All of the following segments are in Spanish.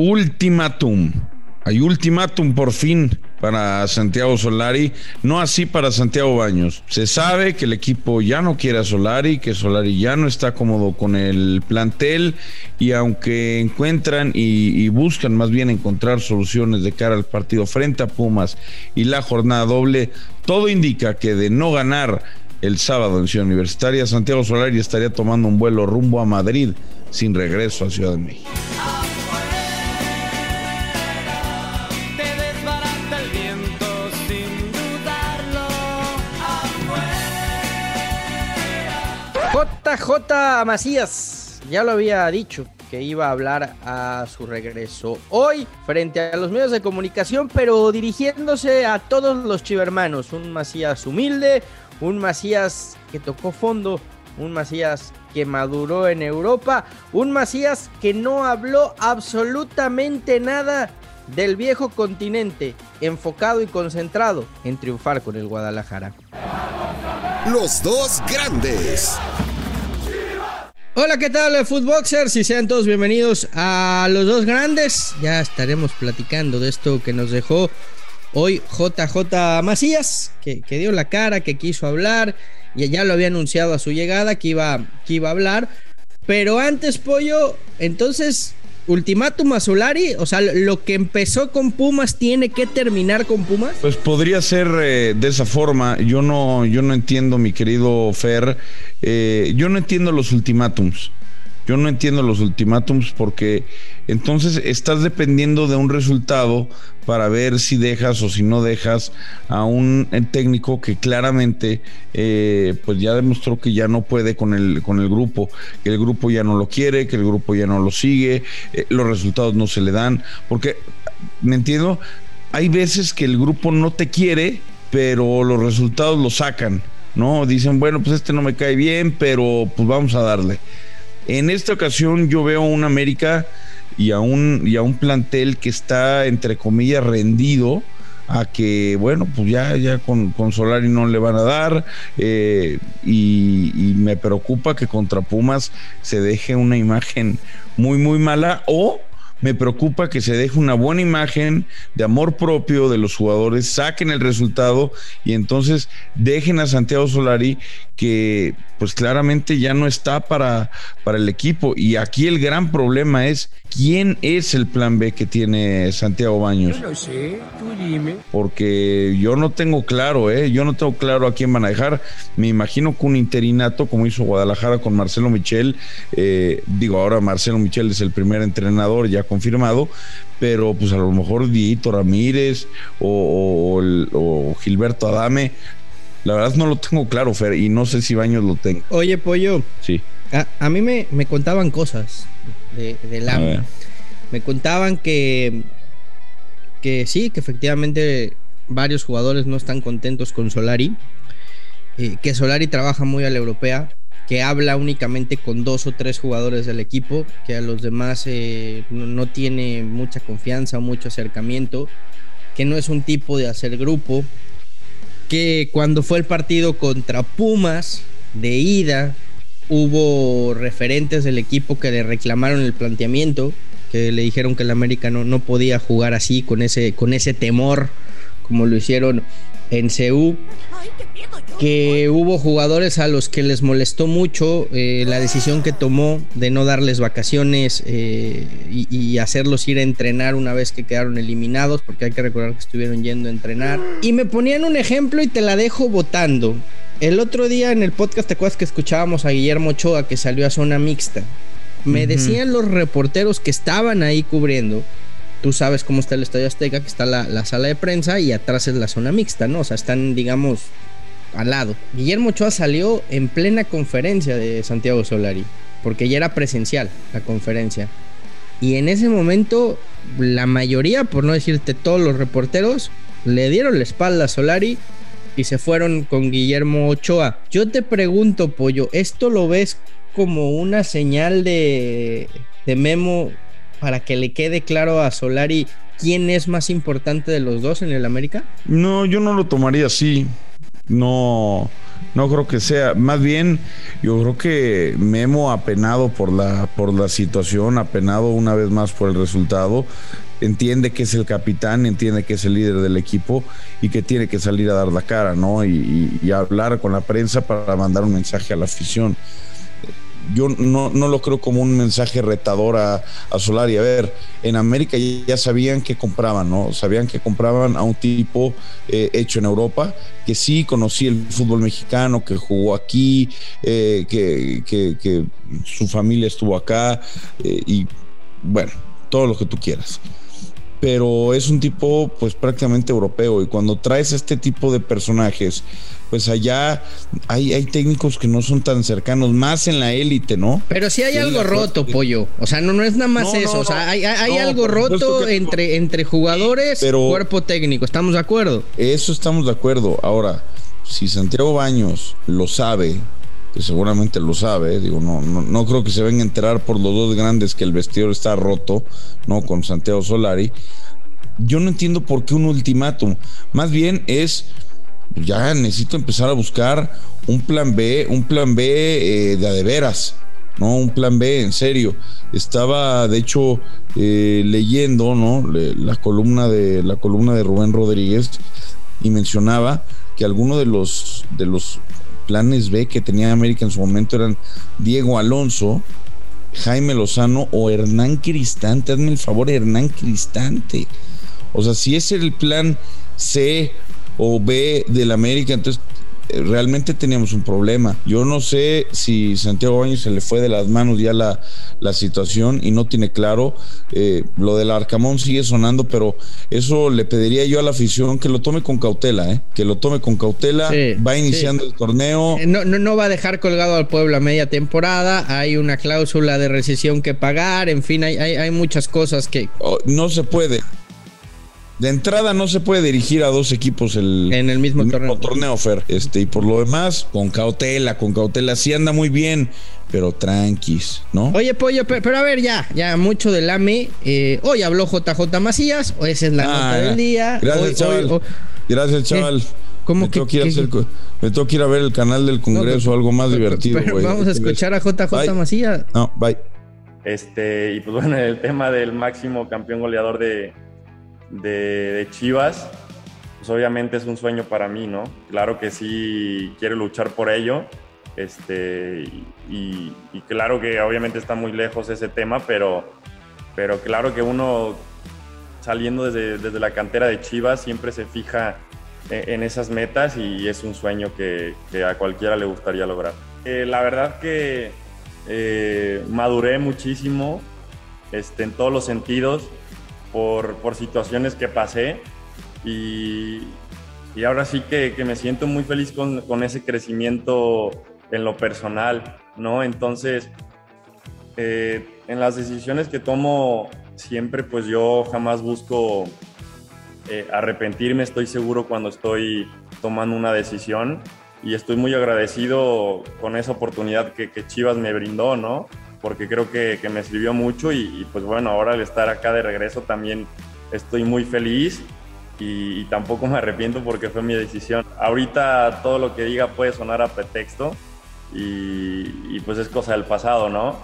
ultimátum. Hay ultimátum por fin para Santiago Solari, no así para Santiago Baños. Se sabe que el equipo ya no quiere a Solari, que Solari ya no está cómodo con el plantel y aunque encuentran y, buscan más bien encontrar soluciones de cara al partido frente a Pumas y la jornada doble, todo indica que de no ganar el sábado en Ciudad Universitaria, Santiago Solari estaría tomando un vuelo rumbo a Madrid sin regreso a Ciudad de México. JJ Macías ya lo había dicho que iba a hablar a su regreso hoy frente a los medios de comunicación, pero dirigiéndose a todos los chivermanos. Un Macías humilde, un Macías que tocó fondo, un Macías que maduró en Europa, un Macías que no habló absolutamente nada del viejo continente, enfocado y concentrado en triunfar con el Guadalajara. Los dos grandes. Hola, ¿qué tal, Footboxers? Y sean todos bienvenidos a los dos grandes. Ya estaremos platicando de esto que nos dejó hoy JJ Macías, que, dio la cara, que quiso hablar. Y ya lo había anunciado a su llegada que iba, que iba a hablar. Pero antes, Pollo, entonces ultimátum a Solari, o sea, lo que empezó con Pumas tiene que terminar con Pumas. Pues podría ser eh, de esa forma. Yo no, yo no entiendo, mi querido Fer. Eh, yo no entiendo los ultimátums. Yo no entiendo los ultimátums porque entonces estás dependiendo de un resultado para ver si dejas o si no dejas a un técnico que claramente eh, pues ya demostró que ya no puede con el, con el grupo, que el grupo ya no lo quiere, que el grupo ya no lo sigue, eh, los resultados no se le dan, porque, ¿me entiendo? Hay veces que el grupo no te quiere, pero los resultados lo sacan, ¿no? Dicen, bueno, pues este no me cae bien, pero pues vamos a darle. En esta ocasión yo veo a un América y a un, y a un plantel que está, entre comillas, rendido a que, bueno, pues ya, ya con, con Solari no le van a dar eh, y, y, me preocupa que contra Pumas se deje una imagen muy, muy mala o me preocupa que se deje una buena imagen de amor propio de los jugadores, saquen el resultado y entonces dejen a Santiago Solari que pues claramente ya no está para, para el equipo. Y aquí el gran problema es quién es el plan B que tiene Santiago Baños. Yo no sé, tú dime. Porque yo no tengo claro, ¿eh? Yo no tengo claro a quién van a dejar. Me imagino que un interinato, como hizo Guadalajara con Marcelo Michel, eh, digo, ahora Marcelo Michel es el primer entrenador ya confirmado, pero pues a lo mejor Dieito Ramírez o, o Gilberto Adame la verdad no lo tengo claro, Fer, y no sé si Baños lo tengo. Oye, Pollo. Sí. A, mí me, me, contaban cosas de, de Me contaban que, que sí, que efectivamente varios jugadores no están contentos con Solari. Eh, que Solari trabaja muy a la europea, que habla únicamente con dos o tres jugadores del equipo, que a los demás eh, no, tiene mucha confianza o mucho acercamiento, que no es un tipo de hacer grupo, que cuando fue el partido contra Pumas de ida, hubo referentes del equipo que le reclamaron el planteamiento, que le dijeron que el América no, no podía jugar así, con ese, con ese temor, como lo hicieron en CU que hubo jugadores a los que les molestó mucho eh, la decisión que tomó de no darles vacaciones eh, y, hacerlos ir a entrenar una vez que quedaron eliminados, porque hay que recordar que estuvieron yendo a entrenar. Y me ponían un ejemplo y te la dejo votando. El otro día en el podcast, ¿te acuerdas que escuchábamos a Guillermo Ochoa que salió a zona mixta? Me decían los reporteros que estaban ahí cubriendo tú sabes cómo está el Estadio Azteca, que está la, la, sala de prensa y atrás es la zona mixta, ¿no? O sea, están, digamos, al lado. Guillermo Ochoa salió en plena conferencia de Santiago Solari, porque ya era presencial la conferencia. Y en ese momento, la mayoría, por no decirte todos los reporteros, le dieron la espalda a Solari y se fueron con Guillermo Ochoa. Yo te pregunto, Pollo, ¿esto lo ves como una señal de, de memo para que le quede claro a Solari quién es más importante de los dos en el América? No, yo no lo tomaría así no, No creo que sea, más bien yo creo que Memo apenado por la por la situación, apenado una vez más por el resultado, entiende que es el capitán, entiende que es el líder del equipo y que tiene que salir a dar la cara, ¿no? Y, y hablar con la prensa para mandar un mensaje a la afición yo no, no, lo creo como un mensaje retador a, a, Solari. A ver, en América ya sabían que compraban, ¿no? Sabían que compraban a un tipo eh, hecho en Europa, que sí conocía el fútbol mexicano, que jugó aquí, eh, que, que, que, su familia estuvo acá eh, y bueno, todo lo que tú quieras pero es un tipo pues prácticamente europeo y cuando traes este tipo de personajes pues allá hay, hay técnicos que no son tan cercanos, más en la élite, ¿no? Pero sí hay algo roto, pollo. O sea, no, no es nada más eso. o sea, hay, hay algo roto entre, entre jugadores, y cuerpo técnico. ¿Estamos de acuerdo? Eso estamos de acuerdo. Ahora, si Santiago Baños lo sabe, que seguramente lo sabe, digo, no, no, no creo que se venga a enterar por los dos grandes que el vestidor está roto, ¿no? Con Santiago Solari. Yo no entiendo por qué un ultimátum. Más bien es ya necesito empezar a buscar un plan B, un plan B eh, de de veras, ¿no? Un plan B en serio. Estaba, de hecho, eh, leyendo, ¿no? La columna de la columna de Rubén Rodríguez y mencionaba que algunos de los de los planes B que tenía América en su momento eran Diego Alonso, Jaime Lozano o Hernán Cristante. Hazme el favor, Hernán Cristante. O sea, si es el plan C o B del América, entonces realmente teníamos un problema. Yo no sé si Santiago Baños se le fue de las manos ya la, la situación y no tiene claro. Eh, lo del Arcamón sigue sonando, pero eso le pediría yo a la afición que lo tome con cautela, ¿eh? que lo tome con cautela. va iniciando el torneo. No, no, no va a dejar colgado al pueblo a media temporada. Hay una cláusula de rescisión que pagar. En fin, hay, hay, hay muchas cosas que. Oh, no se puede. De entrada no se puede dirigir a dos equipos el, en el mismo, torneo. torneo, Fer. Este, y por lo demás, con cautela, con cautela. Sí anda muy bien, pero tranquis, ¿no? Oye, Pollo, pero, a ver, ya, ya mucho del AME. Eh, hoy habló JJ Macías, o esa es la nota del día. Gracias, chaval. Gracias, chaval. ¿Cómo me que, tengo que ir me tengo que ir a ver el canal del Congreso, algo más divertido. Pero vamos a escuchar a JJ Macías. No, bye. Este, y pues bueno, el tema del máximo campeón goleador de, de, Chivas, pues obviamente es un sueño para mí, ¿no? Claro que sí quiero luchar por ello. Este, y, claro que obviamente está muy lejos ese tema, pero, pero claro que uno saliendo desde, desde la cantera de Chivas siempre se fija e, en, esas metas y es un sueño que, a cualquiera le gustaría lograr. Eh, la verdad que eh, maduré muchísimo este, en todos los sentidos por, por situaciones que pasé y, y ahora sí que, que, me siento muy feliz con, con, ese crecimiento en lo personal, ¿no? Entonces, eh, en las decisiones que tomo siempre, pues yo jamás busco eh, arrepentirme, estoy seguro cuando estoy tomando una decisión y estoy muy agradecido con esa oportunidad que, que Chivas me brindó, ¿no? Porque creo que, que me sirvió mucho y, pues bueno, ahora al estar acá de regreso también estoy muy feliz y, tampoco me arrepiento porque fue mi decisión. Ahorita todo lo que diga puede sonar a pretexto y, y pues es cosa del pasado, ¿no?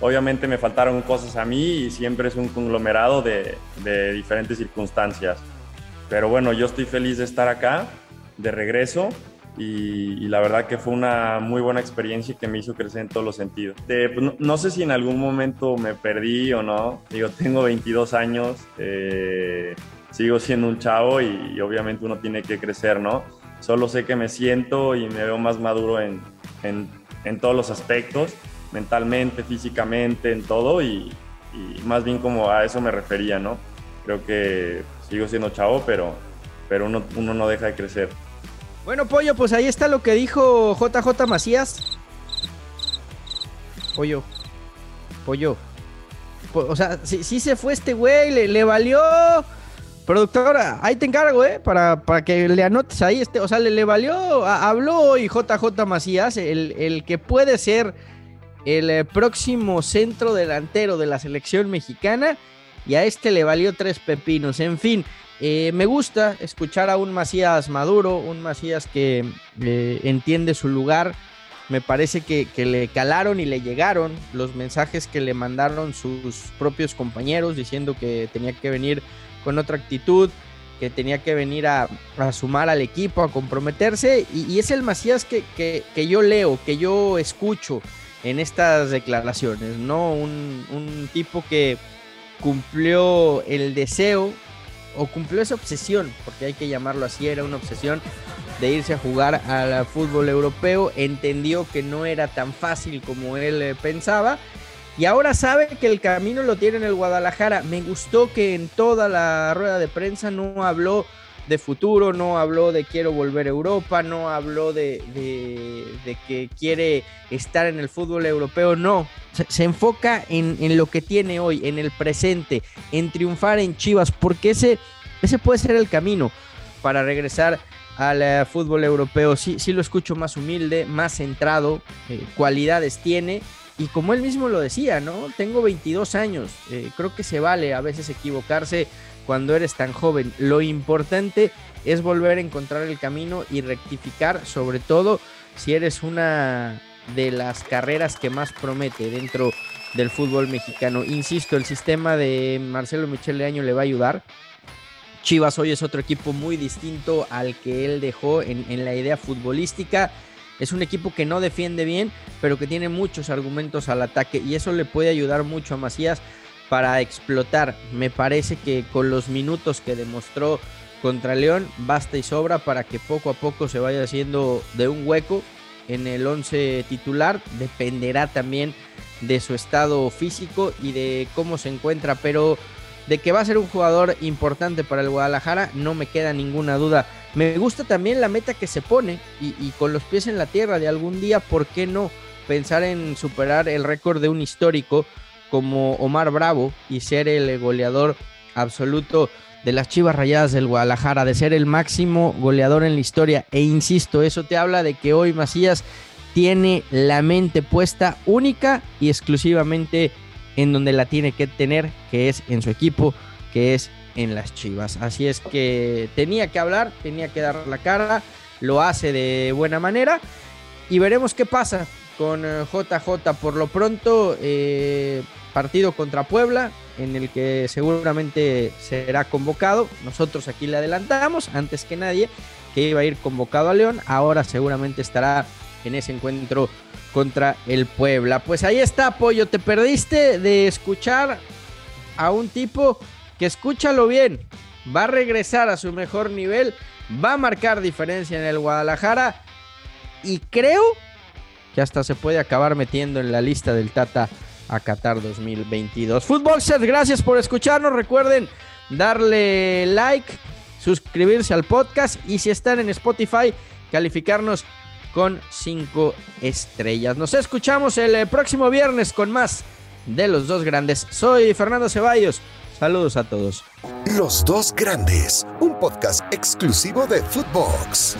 Obviamente me faltaron cosas a mí y siempre es un conglomerado de, de diferentes circunstancias. Pero bueno, yo estoy feliz de estar acá, de regreso y, la verdad que fue una muy buena experiencia que me hizo crecer en todos los sentidos. Pues, no, sé si en algún momento me perdí o no, digo, tengo 22 años, eh, sigo siendo un chavo y, obviamente uno tiene que crecer, ¿no? Solo sé que me siento y me veo más maduro en, en, en todos los aspectos, mentalmente, físicamente, en todo y, y, más bien como a eso me refería, ¿no? Creo que sigo siendo chavo, pero, pero uno, uno no deja de crecer. Bueno, Pollo, pues ahí está lo que dijo JJ Macías. Pollo. Pollo. O sea, sí, se fue este güey, le, valió. Productora, ahí te encargo, ¿eh? Para, para que le anotes ahí. Este, o sea, le, valió. habló hoy JJ Macías, el, el, que puede ser el eh, próximo centro delantero de la selección mexicana. y a este le valió tres pepinos. En fin, eh, me gusta escuchar a un Macías maduro, un Macías que eh, entiende su lugar. Me parece que, que, le calaron y le llegaron los mensajes que le mandaron sus propios compañeros diciendo que tenía que venir con otra actitud, que tenía que venir a, sumar al equipo, a comprometerse. Y, es el Macías que, que, yo leo, que yo escucho en estas declaraciones, ¿no? Un, un tipo que cumplió el deseo o cumplió esa obsesión, porque hay que llamarlo así, era una obsesión de irse a jugar al fútbol europeo, entendió que no era tan fácil como él eh, pensaba y ahora sabe que el camino lo tiene en el Guadalajara. Me gustó que en toda la rueda de prensa no habló de futuro, no habló de quiero volver a Europa, no habló de, de, que quiere estar en el fútbol europeo, no. Se, enfoca en, en, lo que tiene hoy, en el presente, en triunfar en Chivas, porque ese, ese puede ser el camino para regresar al eh, fútbol europeo. Sí, sí lo escucho más humilde, más centrado, eh, cualidades tiene y como él mismo lo decía, ¿no? Tengo 22 años, eh, creo que se vale a veces equivocarse cuando eres tan joven. Lo importante es volver a encontrar el camino y rectificar, sobre todo si eres una de las carreras que más promete dentro del fútbol mexicano. Insisto, el sistema de Marcelo Michele Año le va a ayudar. Chivas hoy es otro equipo muy distinto al que él dejó en, en la idea futbolística es un equipo que no defiende bien, pero que tiene muchos argumentos al ataque y eso le puede ayudar mucho a Macías para explotar. Me parece que con los minutos que demostró contra León basta y sobra para que poco a poco se vaya haciendo de un hueco en el 11 titular. Dependerá también de su estado físico y de cómo se encuentra, pero de que va a ser un jugador importante para el Guadalajara no me queda ninguna duda. Me gusta también la meta que se pone y, con los pies en la tierra de algún día, ¿por qué no pensar en superar el récord de un histórico como Omar Bravo y ser el goleador absoluto de las Chivas Rayadas del Guadalajara, de ser el máximo goleador en la historia? E insisto, eso te habla de que hoy Macías tiene la mente puesta única y exclusivamente en donde la tiene que tener, que es en su equipo, que es en las Chivas. Así es que tenía que hablar, tenía que dar la cara, lo hace de buena manera y veremos qué pasa con JJ. Eh, Por lo pronto, eh, partido contra Puebla, en el que seguramente será convocado. Nosotros aquí le adelantamos, antes que nadie, que iba a ir convocado a León. Ahora seguramente estará en ese encuentro contra el Puebla. Pues ahí está, Pollo. Te perdiste de escuchar a un tipo que escúchalo bien, va a regresar a su mejor nivel, va a marcar diferencia en el Guadalajara y creo que hasta se puede acabar metiendo en la lista del Tata a Qatar 2022. Fútbol Set, gracias por escucharnos. Recuerden darle like, suscribirse al podcast y si están en Spotify, calificarnos con 5 estrellas. Nos escuchamos el eh, próximo viernes con más de los dos grandes. Soy Fernando Ceballos. Saludos a todos. Los dos grandes, un podcast exclusivo de Footbox.